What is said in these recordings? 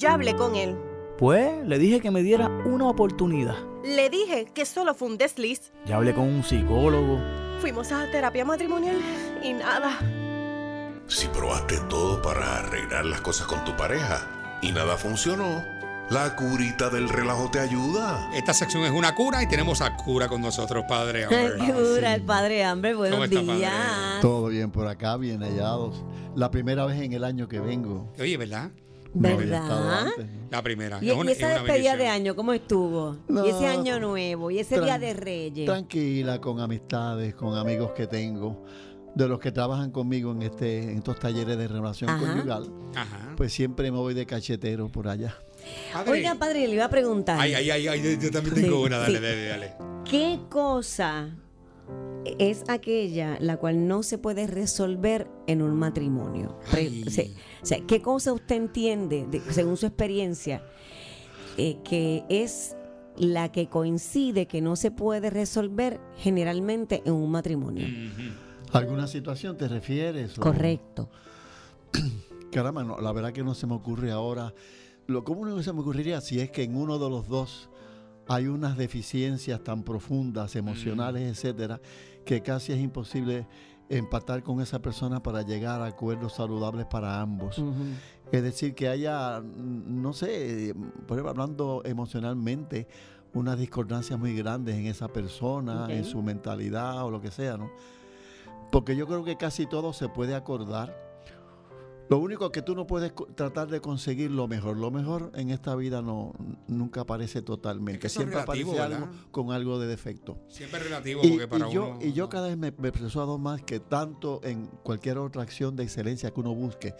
Ya hablé con él. Pues le dije que me diera una oportunidad. Le dije que solo fue un desliz. Ya hablé con un psicólogo. Fuimos a terapia matrimonial y nada. Si probaste todo para arreglar las cosas con tu pareja y nada funcionó, la curita del relajo te ayuda. Esta sección es una cura y tenemos a cura con nosotros, padre. Amber. Dura el padre hambre. Buenos ¿Cómo está, días. padre? Todo bien por acá, bien hallados. La primera vez en el año que vengo. Oye, ¿verdad? No había estado ¿Verdad? antes, ¿no? La primera. Y, Es una- y esa es una despedida de año, ¿cómo estuvo? No. y ese año nuevo, y ese día de Reyes. Tranquila, con amistades, con amigos que tengo, de los que trabajan conmigo en este, en estos talleres de relación Ajá. conyugal. Ajá. Pues siempre me voy de cachetero por allá. Padre. Oiga, padre, le iba a preguntar. Ay, ay, ay, ay, yo también tengo Sí, una. Dale, sí. dale, dale. ¿Qué cosa es aquella la cual no se puede resolver en un matrimonio? Ay. o sea, ¿qué cosa usted entiende, de- según su experiencia, eh, que es la que coincide que no se puede resolver generalmente en un matrimonio? ¿Alguna situación te refieres? o- Correcto. Caramba, no, la verdad que no se me ocurre ahora. Lo común que se me ocurriría si es que en uno de los dos hay unas deficiencias tan profundas, emocionales, etcétera, que casi es imposible empatar con esa persona para llegar a acuerdos saludables para ambos. Es decir, que haya, mm, no sé, por ejemplo, hablando emocionalmente, unas discordancias muy grandes en esa persona, en su mentalidad o lo que sea, ¿no? Porque yo creo que casi todo se puede acordar. Lo único que tú no puedes tratar de conseguir lo mejor. Lo mejor en esta vida no nunca aparece totalmente. Es que Siempre relativo, aparece algo con algo de defecto. Siempre es relativo Y, porque para y yo, uno. y yo cada vez me, me persuado más que tanto en cualquier otra acción de excelencia que uno busque,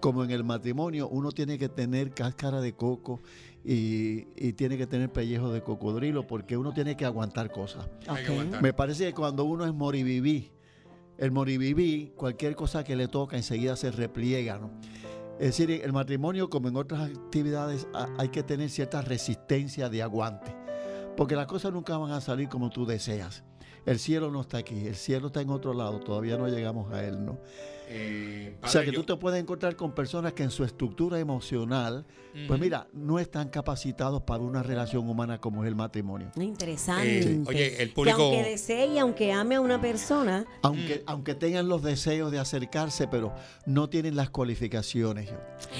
como en el matrimonio, uno tiene que tener cáscara de coco y, y tiene que tener pellejo de cocodrilo, porque uno tiene que aguantar cosas. Que aguantar. Me parece que cuando uno es moribibí, el moribibí, cualquier cosa que le toca enseguida se repliega. Es decir, el matrimonio, como en otras actividades, ha- hay que tener cierta resistencia de aguante, porque las cosas nunca van a salir como tú deseas. El cielo no está aquí, el cielo está en otro lado, todavía no llegamos a él, ¿no? Eh, O sea que yo- tú te puedes encontrar con personas que en su estructura emocional, pues mira, no están capacitados para una relación humana como es el matrimonio. Interesante. Eh, oye, el Que público- aunque desee y aunque ame a una persona, Aunque, aunque tengan los deseos de acercarse, pero no tienen las cualificaciones.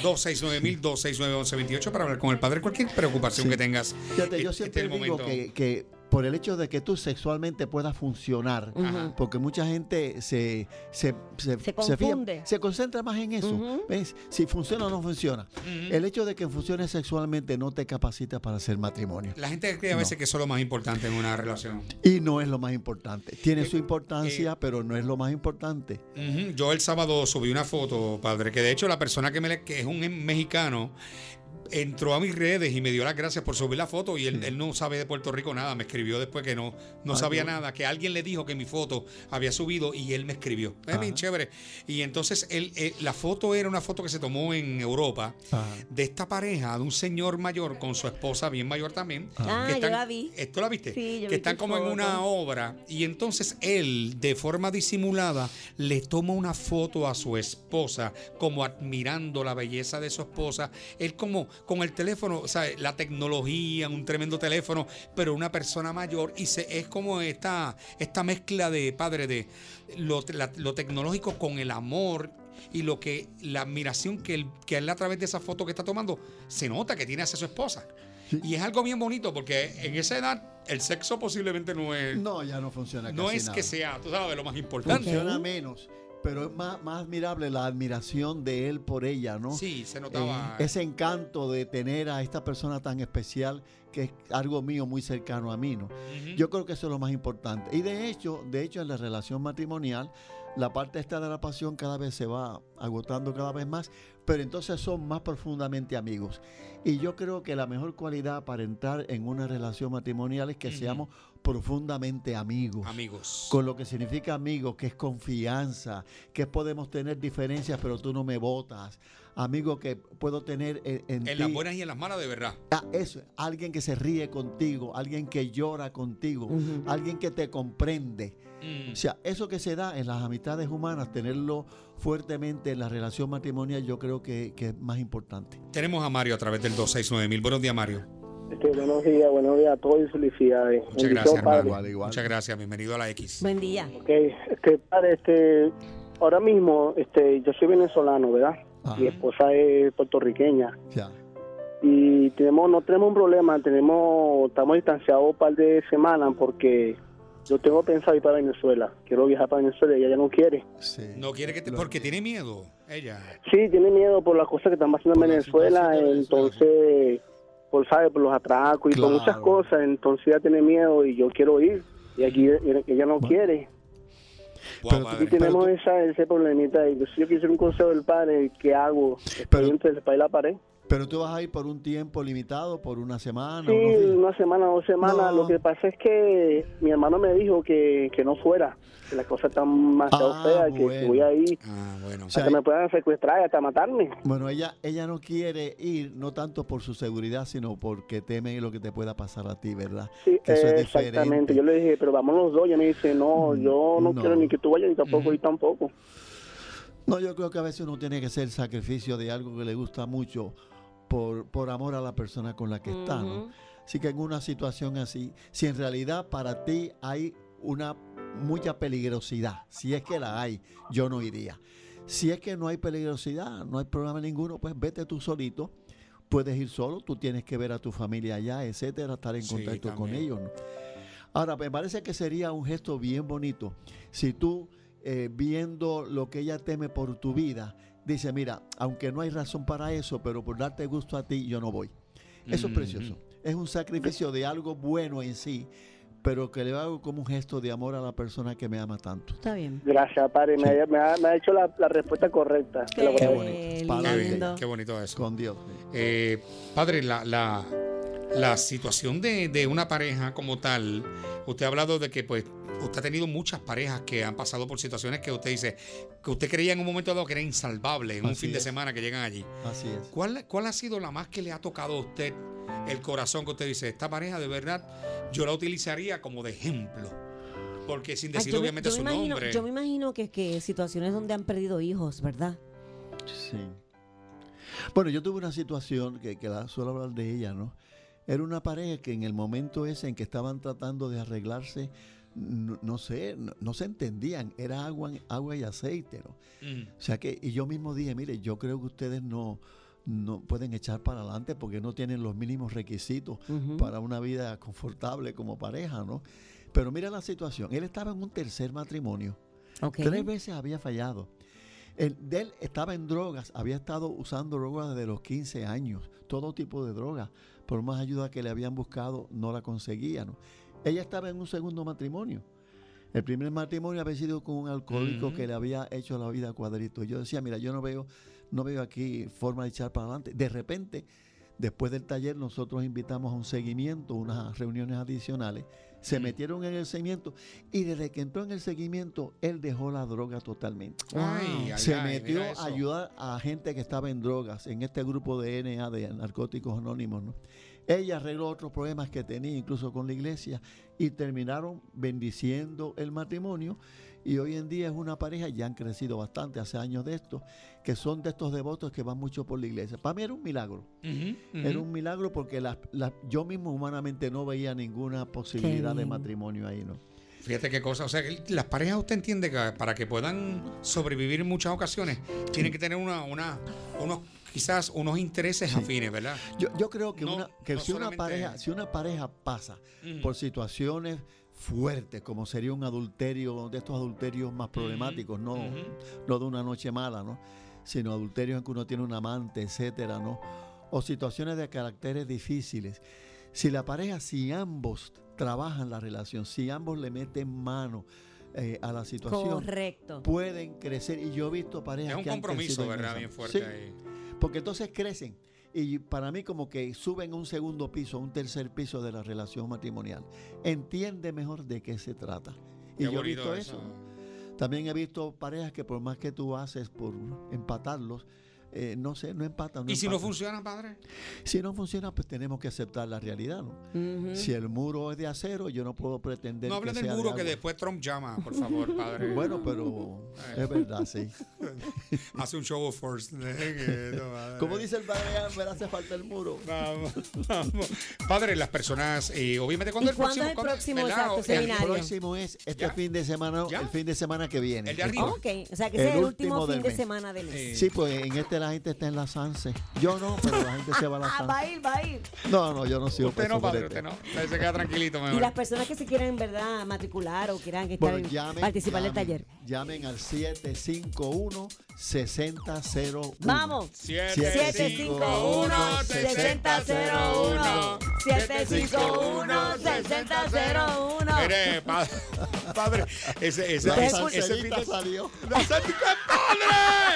269 269 para hablar con el padre. Cualquier preocupación Sí. que tengas. Fíjate, yo este es siempre el digo momento. que, que por el hecho de que tú sexualmente puedas funcionar, Ajá. porque mucha gente se, se, se, Se confunde. se concentra más en eso. ¿Ves? Si funciona o no funciona. El hecho de que funcione sexualmente no te capacita para hacer matrimonio. La gente cree a veces que eso es lo más importante en una relación. Y no es lo más importante. Tiene Eh, su importancia, pero no es lo más importante. Yo el sábado subí una foto, padre, que de hecho la persona que me le- que es un mexicano entró a mis redes y me dio las gracias por subir la foto y él, él no sabe de Puerto Rico nada, me escribió después que no, no sabía bueno. nada, que alguien le dijo que mi foto había subido y él me escribió. Es bien chévere. Y entonces él, eh, la foto era una foto que se tomó en Europa Ajá. de esta pareja, de un señor mayor con su esposa bien mayor también. Ah, que yo la vi. ¿Esto la viste? Sí, yo que vi están como en una obra y entonces él, de forma disimulada, le toma una foto a su esposa, como admirando la belleza de su esposa. Él como con el teléfono, o sea, la tecnología, un tremendo teléfono, pero una persona mayor y se, es como esta, esta mezcla de padre de lo, la- lo tecnológico con el amor y lo que la admiración que él, que él a través de esa foto que está tomando se nota que tiene hacia su esposa. Sí. Y es algo bien bonito porque en esa edad el sexo posiblemente no es No, ya no funciona no es nada. que sea, tú sabes, lo más importante. Funciona menos, pero es más, más admirable la admiración de él por ella, ¿no? Sí, se notaba. Eh, ese encanto de tener a esta persona tan especial que es algo mío muy cercano a mí, ¿no? Yo creo que eso es lo más importante. Y de hecho, de hecho en la relación matrimonial, la parte esta de la pasión cada vez se va agotando cada vez más, pero entonces son más profundamente amigos. Y yo creo que la mejor cualidad para entrar en una relación matrimonial es que seamos profundamente amigos. amigos. Con lo que significa amigos, que es confianza, que podemos tener diferencias, pero tú no me votas. amigo que puedo tener en, en En ti. las buenas y en las malas, de verdad. Ah, eso, alguien que se ríe contigo, alguien que llora contigo, alguien que te comprende. Mm. O sea, eso que se da en las amistades humanas, tenerlo fuertemente en la relación matrimonial, yo creo que, que es más importante. Tenemos a Mario a través del 269 Buenos días, Mario. Este, buenos días, buenos días a todos y felicidades. Muchas Bendición, gracias, padre. hermano. Igual, igual. Muchas gracias. Bienvenido a la X. Buen día. Ok, este, padre, este, ahora mismo, este, yo soy venezolano, ¿verdad? Ajá. Mi esposa es puertorriqueña Ya. y tenemos, no tenemos un problema, tenemos, estamos distanciados un par de semanas porque yo tengo pensado ir para Venezuela, quiero viajar para Venezuela y ella no quiere. Sí. No quiere que te. Porque tiene miedo. Ella. Sí, tiene miedo por las cosas que están pasando Por en Venezuela, entonces, por, ¿sabe? por los atracos y por muchas cosas, entonces ella tiene miedo y yo quiero ir y aquí ella no Bueno. quiere. Wow, Pero-. Y tenemos Pero esa, ese problemita. Y yo, yo quisiera un consejo del padre. ¿Qué hago? Estoy Pero- entre el espalda y la pared. Pero tú vas a ir por un tiempo limitado, por una semana, Sí, unos días. una semana, dos semanas. No. Lo que pasa es que mi hermano me dijo que, que no fuera. Que las cosas están demasiado Ah, feas. Que bueno. voy ahí, Ah, bueno. O sea, hasta me puedan secuestrar y hasta matarme. Bueno, ella, ella no quiere ir, no tanto por su seguridad, sino porque teme lo que te pueda pasar a ti, ¿verdad? Sí, Que eso es exactamente. diferente. Yo le dije, pero vamos los dos. Y ella me dice, no, yo no, No. quiero ni que tú vayas ni tampoco Ujú. y tampoco. No, yo creo que a veces uno tiene que hacer sacrificio de algo que le gusta mucho por, por amor a la persona con la que está, ¿no? Así que en una situación así, si en realidad para ti hay una mucha peligrosidad, si es que la hay, yo no iría. Si es que no hay peligrosidad, no hay problema ninguno, pues vete tú solito. Puedes ir solo, tú tienes que ver a tu familia allá, etcétera, estar en Sí, contacto con ellos. ¿no? Ahora, me parece que sería un gesto bien bonito si tú, eh, viendo lo que ella teme por tu vida, dice, mira, aunque no hay razón para eso, pero por darte gusto a ti, yo no voy. Eso es precioso. Es un sacrificio de algo bueno en sí, pero que le hago como un gesto de amor a la persona que me ama tanto. Está bien. Gracias, padre. Me, Sí. ha, me ha- me ha hecho la, la respuesta correcta. Qué bonito. Qué, bonito eso. Con Dios. Eh, padre, la, la, la situación de, de una pareja como tal, usted ha hablado de que pues usted ha tenido muchas parejas que han pasado por situaciones que usted dice que usted creía en un momento dado que era insalvable en un fin de semana que llegan allí. Así es. ¿Cuál, ¿Cuál ha sido la más que le ha tocado a usted el corazón que usted dice, esta pareja de verdad yo la utilizaría como de ejemplo? Porque sin Ay, decir me- obviamente yo su imagino, nombre. Yo me imagino que, que situaciones donde han perdido hijos, ¿verdad? Sí. Bueno, yo tuve una situación que, que la suelo hablar de ella, ¿no? Era una pareja que en el momento ese en que estaban tratando de arreglarse, no, no sé, no, no se entendían, era agua, agua y aceite, ¿no? Mm. O sea que, y yo mismo dije, mire, yo creo que ustedes no, no pueden echar para adelante porque no tienen los mínimos requisitos para una vida confortable como pareja, ¿no? Pero mira la situación, él estaba en un tercer matrimonio. Tres veces había fallado. El, de él estaba en drogas, había estado usando drogas desde los 15 años, todo tipo de drogas. Por más ayuda que le habían buscado, no la conseguía. ¿no? Ella estaba en un segundo matrimonio. El primer matrimonio había sido con un alcohólico que le había hecho la vida a cuadrito. Yo decía, mira, yo no veo, no veo aquí forma de echar para adelante. De repente, después del taller, nosotros invitamos a un seguimiento, unas reuniones adicionales. Se metieron en el seguimiento y desde que entró en el seguimiento, él dejó la droga totalmente. Ay, ay, Se ay, metió a ayudar a gente que estaba en drogas, en este grupo de NA, de Narcóticos Anónimos. ¿no? Ella arregló otros problemas que tenía, incluso con la iglesia, y terminaron bendiciendo el matrimonio. Y hoy en día es una pareja, ya han crecido bastante hace años de esto, que son de estos devotos que van mucho por la iglesia. Para mí era un milagro. Era un milagro porque las- las- yo mismo humanamente no veía ninguna posibilidad de matrimonio ahí, ¿no? Fíjate qué cosa. O sea, que las parejas, usted entiende que para que puedan sobrevivir en muchas ocasiones, tienen que tener una, una, unos, quizás unos intereses Sí. afines, ¿verdad? Yo, yo creo que, No- una, que no si, una pareja, si una pareja pasa por situaciones fuertes, como sería un adulterio, de estos adulterios más problemáticos, no, ujú. no de una noche mala, ¿no? sino adulterios en que uno tiene un amante, etcétera, ¿no? O situaciones de caracteres difíciles. Si la pareja, si ambos trabajan la relación, si ambos le meten mano eh, a la situación, Correcto. pueden crecer. Y yo he visto parejas Es un que han compromiso, crecido en ¿verdad? Bien fuerte Sí, ahí. porque entonces crecen. Y para mí como que suben un segundo piso, a un tercer piso de la relación matrimonial. Entiende mejor de qué se trata. Y yo he visto eso. También he visto parejas que por más que tú haces por empatarlos, eh, no sé, no empatan. ¿Y si no empatan. funciona, padre? Si no funciona, pues tenemos que aceptar la realidad, ¿no? Ujú. Si el muro es de acero, yo no puedo pretender No hable que del sea de muro que después Trump llama, por favor, padre. Bueno, pero es verdad, sí. Hace un show of force. Dejen eso, padre. Como dice el padre, me hace falta el muro. Vamos, vamos. Padre, las personas, eh, obviamente, cuando ¿Y el cuándo próximo, es el próximo, exacto, O- El seminario? próximo es este ¿Ya? fin de semana, ¿Ya? el fin de semana que viene. El de arriba. Ok, o sea que El ese es el último último fin de mes. semana del mes. Eh, Sí, pues en este la gente está en la Sanse. Yo no, pero la gente se va a la Ah, va Sanse. a ir, va a ir. No, no, yo no sigo Usted no, padre, usted no. Se queda tranquilito, Y mejor. las personas que se quieren, en verdad, matricular o quieran estar Bueno, en- llamen, participar del taller. Llamen al 751-6001. Vamos. 751 6001 751 6001 Mire, pa- padre, ese, ese, La ese, ese salió. ¡La salserita, padre!